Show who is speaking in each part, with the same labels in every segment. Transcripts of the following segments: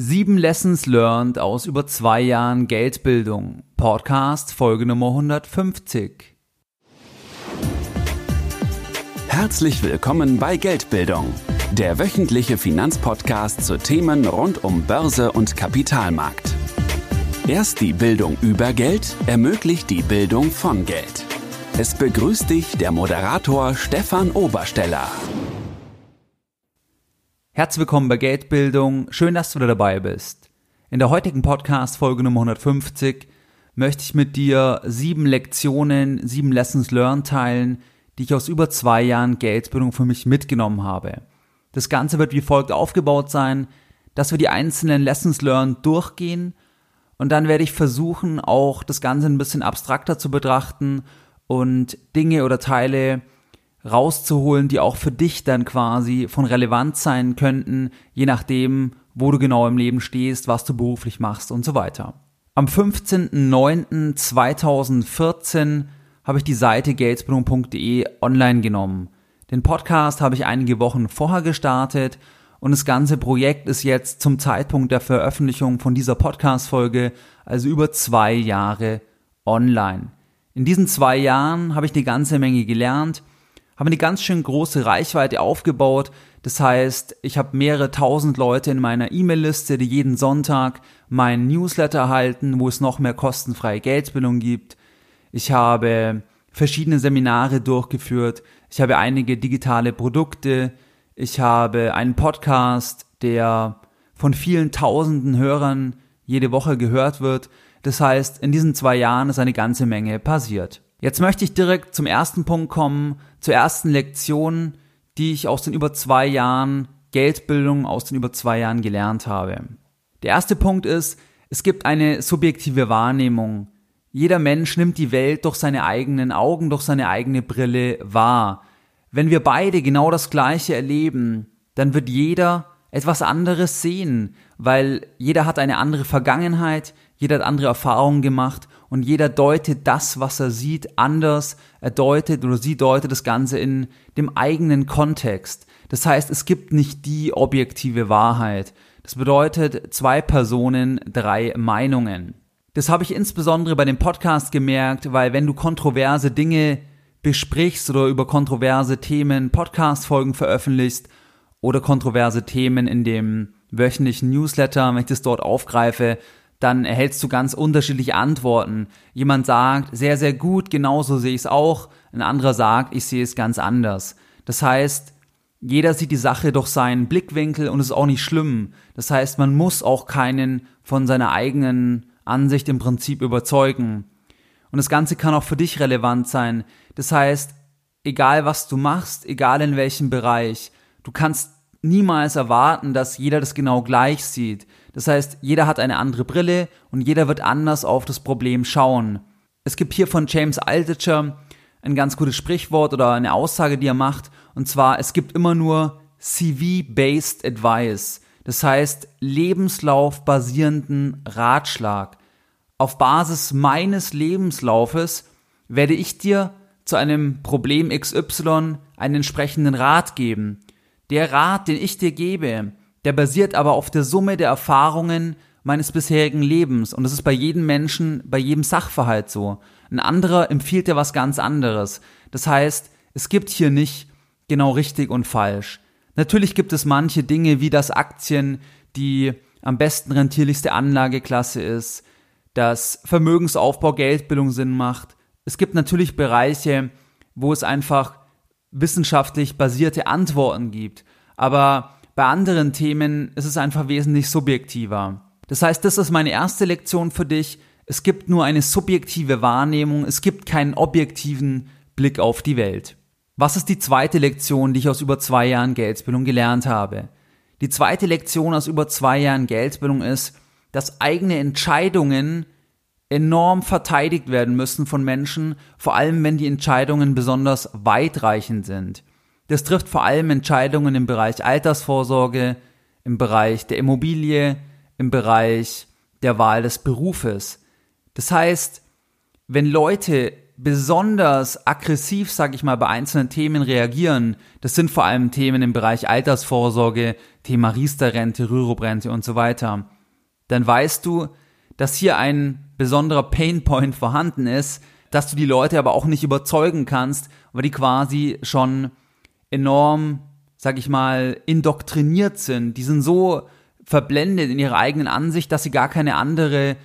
Speaker 1: Sieben Lessons learned aus über zwei Jahren Geldbildung. Podcast Folge Nummer 150.
Speaker 2: Herzlich willkommen bei Geldbildung, der wöchentliche Finanzpodcast zu Themen rund um Börse und Kapitalmarkt. Erst die Bildung über Geld ermöglicht die Bildung von Geld. Es begrüßt dich der Moderator Stefan Obersteller.
Speaker 1: Herzlich willkommen bei Geldbildung. Schön, dass du wieder dabei bist. In der heutigen Podcast Folge Nummer 150 möchte ich mit dir sieben Lektionen, sieben Lessons learned teilen, die ich aus über zwei Jahren Geldbildung für mich mitgenommen habe. Das Ganze wird wie folgt aufgebaut sein, dass wir die einzelnen Lessons learned durchgehen und dann werde ich versuchen, auch das Ganze ein bisschen abstrakter zu betrachten und Dinge oder Teile rauszuholen, die auch für dich dann quasi von Relevanz sein könnten, je nachdem, wo du genau im Leben stehst, was du beruflich machst und so weiter. Am 15.09.2014 habe ich die Seite geldbildung.de online genommen. Den Podcast habe ich einige Wochen vorher gestartet und das ganze Projekt ist jetzt zum Zeitpunkt der Veröffentlichung von dieser Podcast-Folge, also über zwei Jahre online. In diesen zwei Jahren habe ich eine ganze Menge gelernt, habe eine ganz schön große Reichweite aufgebaut. Das heißt, ich habe mehrere tausend Leute in meiner E-Mail-Liste, die jeden Sonntag meinen Newsletter erhalten, wo es noch mehr kostenfreie Geldbildung gibt. Ich habe verschiedene Seminare durchgeführt. Ich habe einige digitale Produkte. Ich habe einen Podcast, der von vielen tausenden Hörern jede Woche gehört wird. Das heißt, in diesen zwei Jahren ist eine ganze Menge passiert. Jetzt möchte ich direkt zum ersten Punkt kommen, zur ersten Lektion, die ich aus den über zwei Jahren Geldbildung, aus den über zwei Jahren gelernt habe. Der erste Punkt ist, es gibt eine subjektive Wahrnehmung. Jeder Mensch nimmt die Welt durch seine eigenen Augen, durch seine eigene Brille wahr. Wenn wir beide genau das Gleiche erleben, dann wird jeder etwas anderes sehen, weil jeder hat eine andere Vergangenheit, jeder hat andere Erfahrungen gemacht und jeder deutet das, was er sieht, anders. Er deutet oder sie deutet das Ganze in dem eigenen Kontext. Das heißt, es gibt nicht die objektive Wahrheit. Das bedeutet zwei Personen, drei Meinungen. Das habe ich insbesondere bei dem Podcast gemerkt, weil wenn du kontroverse Dinge besprichst oder über kontroverse Themen Podcast-Folgen veröffentlichst oder kontroverse Themen in dem wöchentlichen Newsletter, wenn ich das dort aufgreife, dann erhältst du ganz unterschiedliche Antworten. Jemand sagt, sehr, sehr gut, genauso sehe ich es auch. Ein anderer sagt, ich sehe es ganz anders. Das heißt, jeder sieht die Sache durch seinen Blickwinkel und ist auch nicht schlimm. Das heißt, man muss auch keinen von seiner eigenen Ansicht im Prinzip überzeugen. Und das Ganze kann auch für dich relevant sein. Das heißt, egal was du machst, egal in welchem Bereich, du kannst niemals erwarten, dass jeder das genau gleich sieht. Das heißt, jeder hat eine andere Brille und jeder wird anders auf das Problem schauen. Es gibt hier von James Altucher ein ganz gutes Sprichwort oder eine Aussage, die er macht, und zwar, es gibt immer nur CV-based Advice. Das heißt, lebenslaufbasierenden Ratschlag. Auf Basis meines Lebenslaufes werde ich dir zu einem Problem XY einen entsprechenden Rat geben. Der Rat, den ich dir gebe, der basiert aber auf der Summe der Erfahrungen meines bisherigen Lebens. Und das ist bei jedem Menschen, bei jedem Sachverhalt so. Ein anderer empfiehlt dir was ganz anderes. Das heißt, es gibt hier nicht genau richtig und falsch. Natürlich gibt es manche Dinge, wie das Aktien die am besten rentierlichste Anlageklasse ist, dass Vermögensaufbau Geldbildung Sinn macht. Es gibt natürlich Bereiche, wo es einfach wissenschaftlich basierte Antworten gibt. Aber bei anderen Themen ist es einfach wesentlich subjektiver. Das heißt, das ist meine erste Lektion für dich. Es gibt nur eine subjektive Wahrnehmung, es gibt keinen objektiven Blick auf die Welt. Was ist die zweite Lektion, die ich aus über zwei Jahren Geldbildung gelernt habe? Die zweite Lektion aus über zwei Jahren Geldbildung ist, dass eigene Entscheidungen enorm verteidigt werden müssen von Menschen, vor allem wenn die Entscheidungen besonders weitreichend sind. Das trifft vor allem Entscheidungen im Bereich Altersvorsorge, im Bereich der Immobilie, im Bereich der Wahl des Berufes. Das heißt, wenn Leute besonders aggressiv, sage ich mal, bei einzelnen Themen reagieren, das sind vor allem Themen im Bereich Altersvorsorge, Thema Riester-Rente, Rürup-Rente und so weiter, dann weißt du, dass hier ein besonderer Painpoint vorhanden ist, dass du die Leute aber auch nicht überzeugen kannst, weil die quasi schon enorm, sag ich mal, indoktriniert sind. Die sind so verblendet in ihrer eigenen Ansicht, dass sie gar keine andere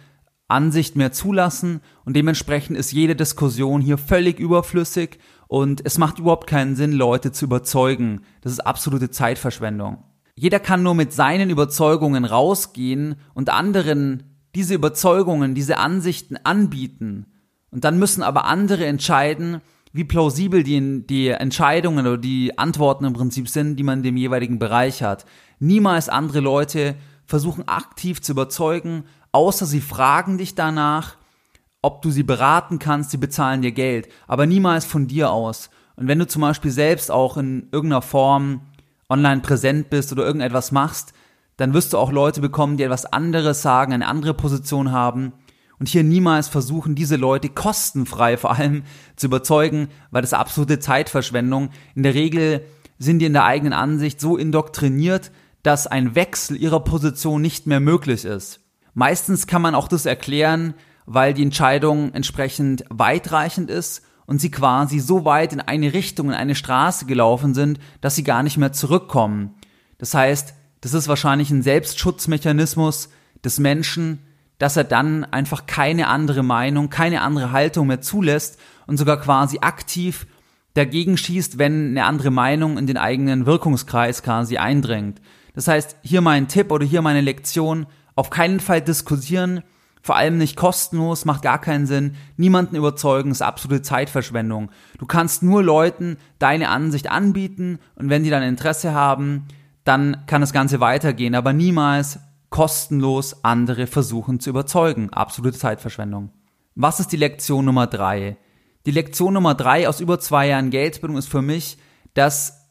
Speaker 1: Ansicht mehr zulassen und dementsprechend ist jede Diskussion hier völlig überflüssig und es macht überhaupt keinen Sinn, Leute zu überzeugen. Das ist absolute Zeitverschwendung. Jeder kann nur mit seinen Überzeugungen rausgehen und anderen diese Überzeugungen, diese Ansichten anbieten. Und dann müssen aber andere entscheiden, wie plausibel die, die Entscheidungen oder die Antworten im Prinzip sind, die man in dem jeweiligen Bereich hat. Niemals andere Leute versuchen aktiv zu überzeugen, außer sie fragen dich danach, ob du sie beraten kannst, sie bezahlen dir Geld, aber niemals von dir aus. Und wenn du zum Beispiel selbst auch in irgendeiner Form online präsent bist oder irgendetwas machst, dann wirst du auch Leute bekommen, die etwas anderes sagen, eine andere Position haben und hier niemals versuchen, diese Leute kostenfrei vor allem zu überzeugen, weil das absolute Zeitverschwendung. In der Regel sind die in der eigenen Ansicht so indoktriniert, dass ein Wechsel ihrer Position nicht mehr möglich ist. Meistens kann man auch das erklären, weil die Entscheidung entsprechend weitreichend ist und sie quasi so weit in eine Richtung, in eine Straße gelaufen sind, dass sie gar nicht mehr zurückkommen. Das heißt, das ist wahrscheinlich ein Selbstschutzmechanismus des Menschen, dass er dann einfach keine andere Meinung, keine andere Haltung mehr zulässt und sogar quasi aktiv dagegen schießt, wenn eine andere Meinung in den eigenen Wirkungskreis quasi eindringt. Das heißt, hier mein Tipp oder hier meine Lektion, auf keinen Fall diskutieren, vor allem nicht kostenlos, macht gar keinen Sinn. Niemanden überzeugen ist absolute Zeitverschwendung. Du kannst nur Leuten deine Ansicht anbieten und wenn die dann Interesse haben, dann kann das Ganze weitergehen, aber niemals kostenlos andere versuchen zu überzeugen. Absolute Zeitverschwendung. Was ist die Lektion Nummer drei? Die Lektion Nummer drei aus über zwei Jahren Geldbildung ist für mich, dass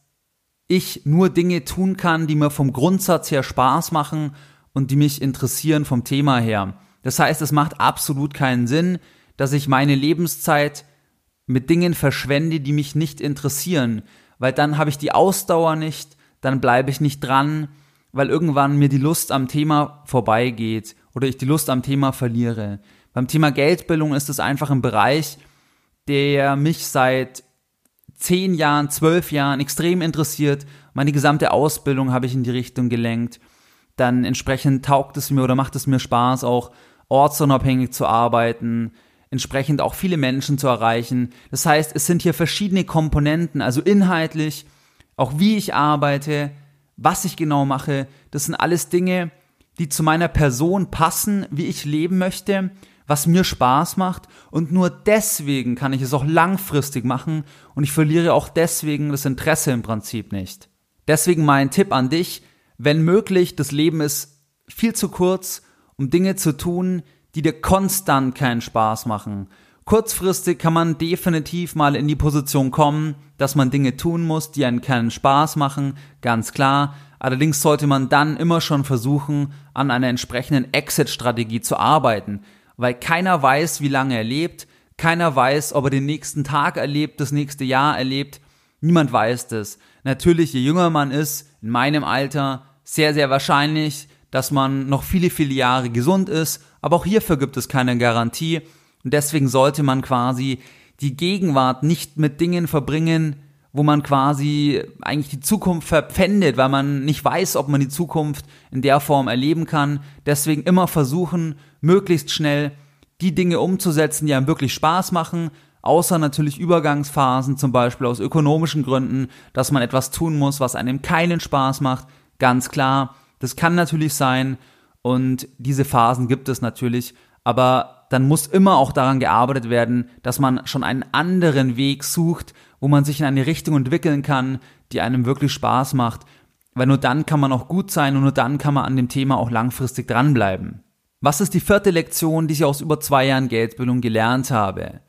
Speaker 1: ich nur Dinge tun kann, die mir vom Grundsatz her Spaß machen und die mich interessieren vom Thema her. Das heißt, es macht absolut keinen Sinn, dass ich meine Lebenszeit mit Dingen verschwende, die mich nicht interessieren, weil dann habe ich die Ausdauer nicht, dann bleibe ich nicht dran, weil irgendwann mir die Lust am Thema vorbeigeht oder ich die Lust am Thema verliere. Beim Thema Geldbildung ist es einfach ein Bereich, der mich seit zehn Jahren, zwölf Jahren extrem interessiert. Meine gesamte Ausbildung habe ich in die Richtung gelenkt dann entsprechend taugt es mir oder macht es mir Spaß, auch ortsunabhängig zu arbeiten, entsprechend auch viele Menschen zu erreichen. Das heißt, es sind hier verschiedene Komponenten, also inhaltlich, auch wie ich arbeite, was ich genau mache, das sind alles Dinge, die zu meiner Person passen, wie ich leben möchte, was mir Spaß macht und nur deswegen kann ich es auch langfristig machen und ich verliere auch deswegen das Interesse im Prinzip nicht. Deswegen mein Tipp an dich, wenn möglich, das Leben ist viel zu kurz, um Dinge zu tun, die dir konstant keinen Spaß machen. Kurzfristig kann man definitiv mal in die Position kommen, dass man Dinge tun muss, die einen keinen Spaß machen, ganz klar. Allerdings sollte man dann immer schon versuchen, an einer entsprechenden Exit-Strategie zu arbeiten, weil keiner weiß, wie lange er lebt, keiner weiß, ob er den nächsten Tag erlebt, das nächste Jahr erlebt, niemand weiß das. Natürlich, je jünger man ist, in meinem Alter, sehr, sehr wahrscheinlich, dass man noch viele, viele Jahre gesund ist, aber auch hierfür gibt es keine Garantie und deswegen sollte man quasi die Gegenwart nicht mit Dingen verbringen, wo man quasi eigentlich die Zukunft verpfändet, weil man nicht weiß, ob man die Zukunft in der Form erleben kann. Deswegen immer versuchen, möglichst schnell die Dinge umzusetzen, die einem wirklich Spaß machen, außer natürlich Übergangsphasen, zum Beispiel aus ökonomischen Gründen, dass man etwas tun muss, was einem keinen Spaß macht, ganz klar. Das kann natürlich sein und diese Phasen gibt es natürlich, aber dann muss immer auch daran gearbeitet werden, dass man schon einen anderen Weg sucht, wo man sich in eine Richtung entwickeln kann, die einem wirklich Spaß macht, weil nur dann kann man auch gut sein und nur dann kann man an dem Thema auch langfristig dranbleiben. Was ist die vierte Lektion, die ich aus über zwei Jahren Geldbildung gelernt habe?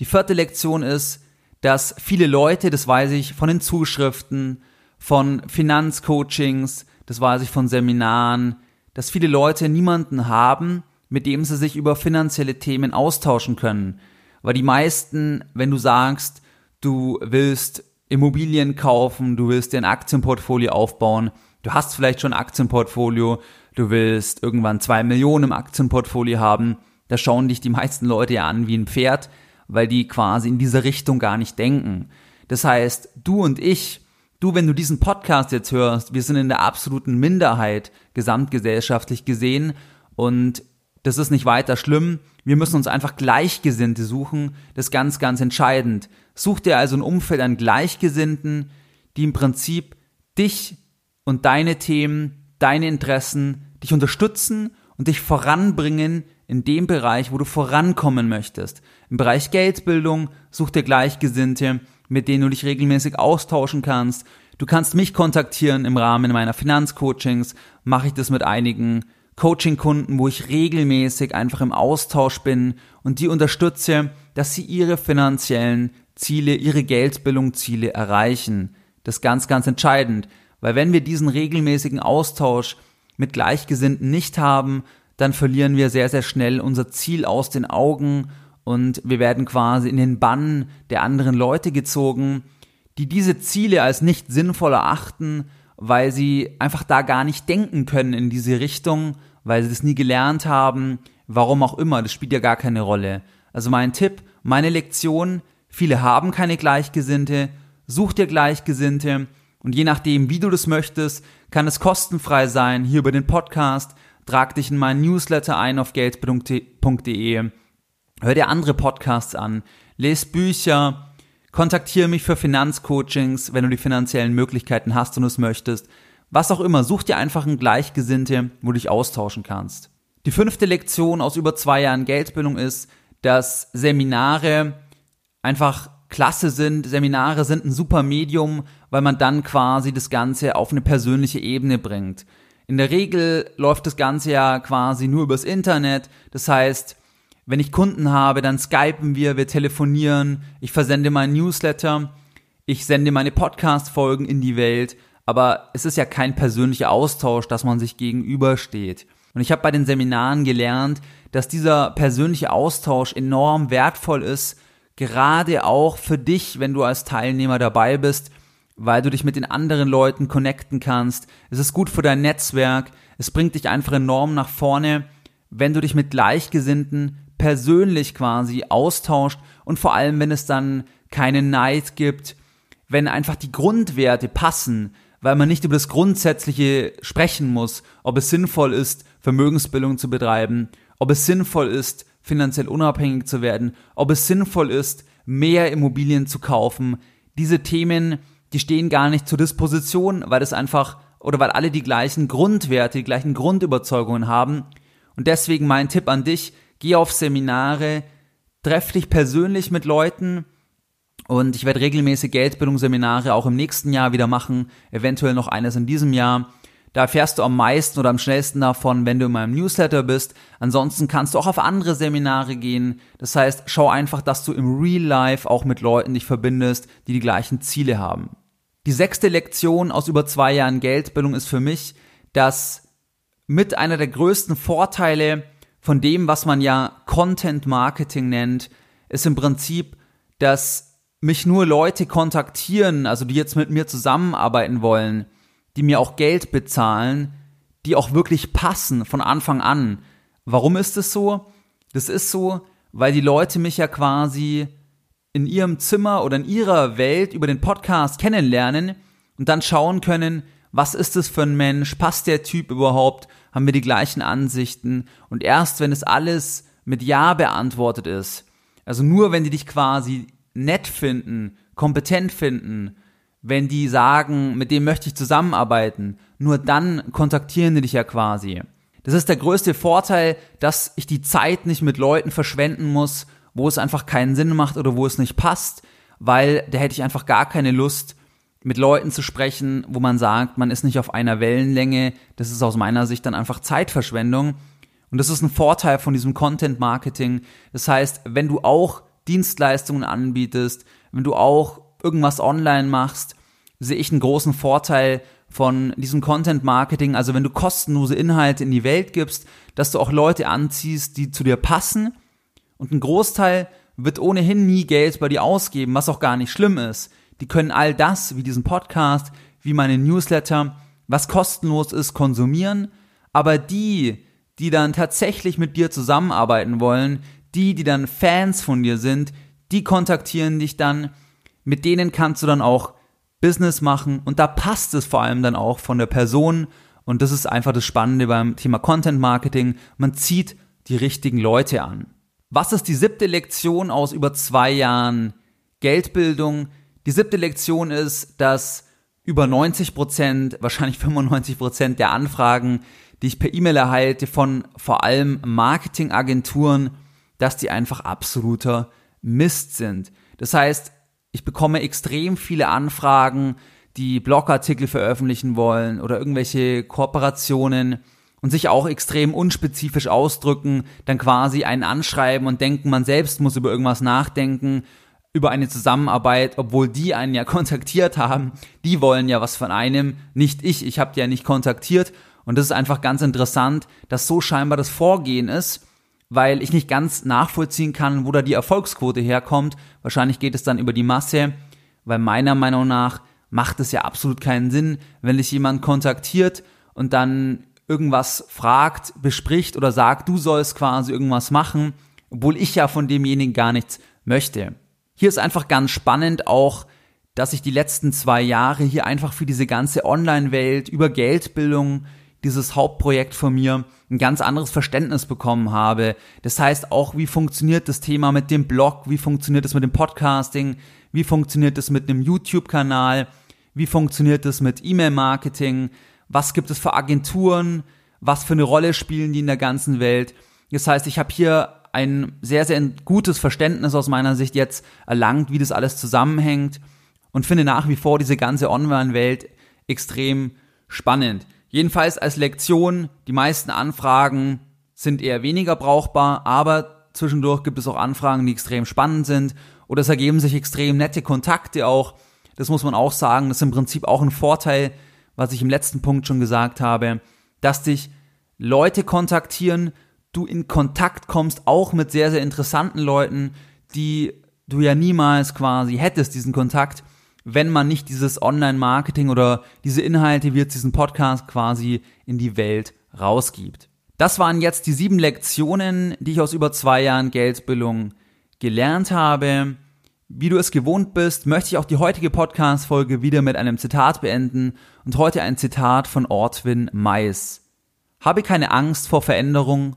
Speaker 1: Die vierte Lektion ist, dass viele Leute, das weiß ich von den Zuschriften, von Finanzcoachings, das weiß ich von Seminaren, dass viele Leute niemanden haben, mit dem sie sich über finanzielle Themen austauschen können. Weil die meisten, wenn du sagst, du willst Immobilien kaufen, du willst dir ein Aktienportfolio aufbauen, du hast vielleicht schon ein Aktienportfolio, du willst irgendwann zwei Millionen im Aktienportfolio haben, da schauen dich die meisten Leute ja an wie ein Pferd, weil die quasi in diese Richtung gar nicht denken. Das heißt, du und ich, du, wenn du diesen Podcast jetzt hörst, wir sind in der absoluten Minderheit gesamtgesellschaftlich gesehen und das ist nicht weiter schlimm. Wir müssen uns einfach Gleichgesinnte suchen. Das ist ganz, ganz entscheidend. Such dir also ein Umfeld an Gleichgesinnten, die im Prinzip dich und deine Themen, deine Interessen, dich unterstützen und dich voranbringen in dem Bereich, wo du vorankommen möchtest. Im Bereich Geldbildung such dir Gleichgesinnte, mit denen du dich regelmäßig austauschen kannst. Du kannst mich kontaktieren im Rahmen meiner Finanzcoachings, mache ich das mit einigen Coaching-Kunden, wo ich regelmäßig einfach im Austausch bin und die unterstütze, dass sie ihre finanziellen Ziele, ihre Geldbildungsziele erreichen. Das ist ganz, ganz entscheidend, weil wenn wir diesen regelmäßigen Austausch mit Gleichgesinnten nicht haben, dann verlieren wir sehr, sehr schnell unser Ziel aus den Augen und wir werden quasi in den Bann der anderen Leute gezogen, die diese Ziele als nicht sinnvoll erachten, weil sie einfach da gar nicht denken können in diese Richtung, weil sie das nie gelernt haben, warum auch immer, das spielt ja gar keine Rolle. Also mein Tipp, meine Lektion, viele haben keine Gleichgesinnte, such dir Gleichgesinnte und je nachdem, wie du das möchtest, kann es kostenfrei sein, hier über den Podcast, trag dich in meinen Newsletter ein auf geldbildung.de, hör dir andere Podcasts an, lese Bücher, kontaktiere mich für Finanzcoachings, wenn du die finanziellen Möglichkeiten hast und es möchtest. Was auch immer, such dir einfach einen Gleichgesinnte, wo du dich austauschen kannst. Die fünfte Lektion aus über zwei Jahren Geldbildung ist, dass Seminare einfach klasse sind. Seminare sind ein super Medium, weil man dann quasi das Ganze auf eine persönliche Ebene bringt. In der Regel läuft das Ganze ja quasi nur übers Internet. Das heißt, wenn ich Kunden habe, dann skypen wir, wir telefonieren, ich versende meinen Newsletter, ich sende meine Podcast-Folgen in die Welt, aber es ist ja kein persönlicher Austausch, dass man sich gegenübersteht. Und ich habe bei den Seminaren gelernt, dass dieser persönliche Austausch enorm wertvoll ist, gerade auch für dich, wenn du als Teilnehmer dabei bist, weil du dich mit den anderen Leuten connecten kannst. Es ist gut für dein Netzwerk, es bringt dich einfach enorm nach vorne, wenn du dich mit Gleichgesinnten persönlich quasi austauscht und vor allem, wenn es dann keinen Neid gibt, wenn einfach die Grundwerte passen, weil man nicht über das Grundsätzliche sprechen muss, ob es sinnvoll ist, Vermögensbildung zu betreiben, ob es sinnvoll ist, finanziell unabhängig zu werden, ob es sinnvoll ist, mehr Immobilien zu kaufen. Diese Themen, die stehen gar nicht zur Disposition, weil es einfach oder weil alle die gleichen Grundwerte, die gleichen Grundüberzeugungen haben. Und deswegen mein Tipp an dich, geh auf Seminare, treff dich persönlich mit Leuten und ich werde regelmäßig Geldbildungsseminare auch im nächsten Jahr wieder machen, eventuell noch eines in diesem Jahr. Da erfährst du am meisten oder am schnellsten davon, wenn du in meinem Newsletter bist. Ansonsten kannst du auch auf andere Seminare gehen. Das heißt, schau einfach, dass du im Real Life auch mit Leuten dich verbindest, die die gleichen Ziele haben. Die sechste Lektion aus über zwei Jahren Geldbildung ist für mich, dass mit einer der größten Vorteile von dem, was man ja Content Marketing nennt, ist im Prinzip, dass mich nur Leute kontaktieren, also die jetzt mit mir zusammenarbeiten wollen, die mir auch Geld bezahlen, die auch wirklich passen von Anfang an. Warum ist es so? Das ist so, weil die Leute mich ja quasi in ihrem Zimmer oder in ihrer Welt über den Podcast kennenlernen und dann schauen können, was ist es für ein Mensch, passt der Typ überhaupt, haben wir die gleichen Ansichten und erst wenn es alles mit Ja beantwortet ist, also nur wenn die dich quasi nett finden, kompetent finden, wenn die sagen, mit dem möchte ich zusammenarbeiten, nur dann kontaktieren die dich ja quasi. Das ist der größte Vorteil, dass ich die Zeit nicht mit Leuten verschwenden muss, wo es einfach keinen Sinn macht oder wo es nicht passt, weil da hätte ich einfach gar keine Lust, mit Leuten zu sprechen, wo man sagt, man ist nicht auf einer Wellenlänge, das ist aus meiner Sicht dann einfach Zeitverschwendung. Und das ist ein Vorteil von diesem Content Marketing. Das heißt, wenn du auch Dienstleistungen anbietest, wenn du auch irgendwas online machst, sehe ich einen großen Vorteil von diesem Content Marketing. Also wenn du kostenlose Inhalte in die Welt gibst, dass du auch Leute anziehst, die zu dir passen. Und ein Großteil wird ohnehin nie Geld bei dir ausgeben, was auch gar nicht schlimm ist. Die können all das, wie diesen Podcast, wie meine Newsletter, was kostenlos ist, konsumieren. Aber die, die dann tatsächlich mit dir zusammenarbeiten wollen, die, die dann Fans von dir sind, die kontaktieren dich dann, mit denen kannst du dann auch Business machen und da passt es vor allem dann auch von der Person und das ist einfach das Spannende beim Thema Content Marketing. Man zieht die richtigen Leute an. Was ist die siebte Lektion aus über zwei Jahren Geldbildung? Die siebte Lektion ist, dass über 90 Prozent, wahrscheinlich 95 Prozent der Anfragen, die ich per E-Mail erhalte von vor allem Marketingagenturen, dass die einfach absoluter Mist sind. Das heißt, ich bekomme extrem viele Anfragen, die Blogartikel veröffentlichen wollen oder irgendwelche Kooperationen und sich auch extrem unspezifisch ausdrücken, dann quasi einen anschreiben und denken, man selbst muss über irgendwas nachdenken, über eine Zusammenarbeit, obwohl die einen ja kontaktiert haben. Die wollen ja was von einem, nicht ich. Ich habe die ja nicht kontaktiert. Und das ist einfach ganz interessant, dass so scheinbar das Vorgehen ist weil ich nicht ganz nachvollziehen kann, wo da die Erfolgsquote herkommt. Wahrscheinlich geht es dann über die Masse, weil meiner Meinung nach macht es ja absolut keinen Sinn, wenn dich jemand kontaktiert und dann irgendwas fragt, bespricht oder sagt, du sollst quasi irgendwas machen, obwohl ich ja von demjenigen gar nichts möchte. Hier ist einfach ganz spannend auch, dass ich die letzten zwei Jahre hier einfach für diese ganze Online-Welt über Geldbildung, dieses Hauptprojekt von mir ein ganz anderes Verständnis bekommen habe. Das heißt auch, wie funktioniert das Thema mit dem Blog, wie funktioniert es mit dem Podcasting, wie funktioniert es mit einem YouTube-Kanal, wie funktioniert es mit E-Mail-Marketing, was gibt es für Agenturen, was für eine Rolle spielen die in der ganzen Welt. Das heißt, ich habe hier ein sehr, sehr gutes Verständnis aus meiner Sicht jetzt erlangt, wie das alles zusammenhängt und finde nach wie vor diese ganze Online-Welt extrem spannend. Jedenfalls als Lektion, die meisten Anfragen sind eher weniger brauchbar, aber zwischendurch gibt es auch Anfragen, die extrem spannend sind oder es ergeben sich extrem nette Kontakte auch. Das muss man auch sagen, das ist im Prinzip auch ein Vorteil, was ich im letzten Punkt schon gesagt habe, dass dich Leute kontaktieren, du in Kontakt kommst, auch mit sehr, sehr interessanten Leuten, die du ja niemals quasi hättest, diesen Kontakt, wenn man nicht dieses Online-Marketing oder diese Inhalte wie jetzt diesen Podcast quasi in die Welt rausgibt. Das waren jetzt die sieben Lektionen, die ich aus über zwei Jahren Geldbildung gelernt habe. Wie du es gewohnt bist, möchte ich auch die heutige Podcast-Folge wieder mit einem Zitat beenden und heute ein Zitat von Ortwin Mais. Habe keine Angst vor Veränderung,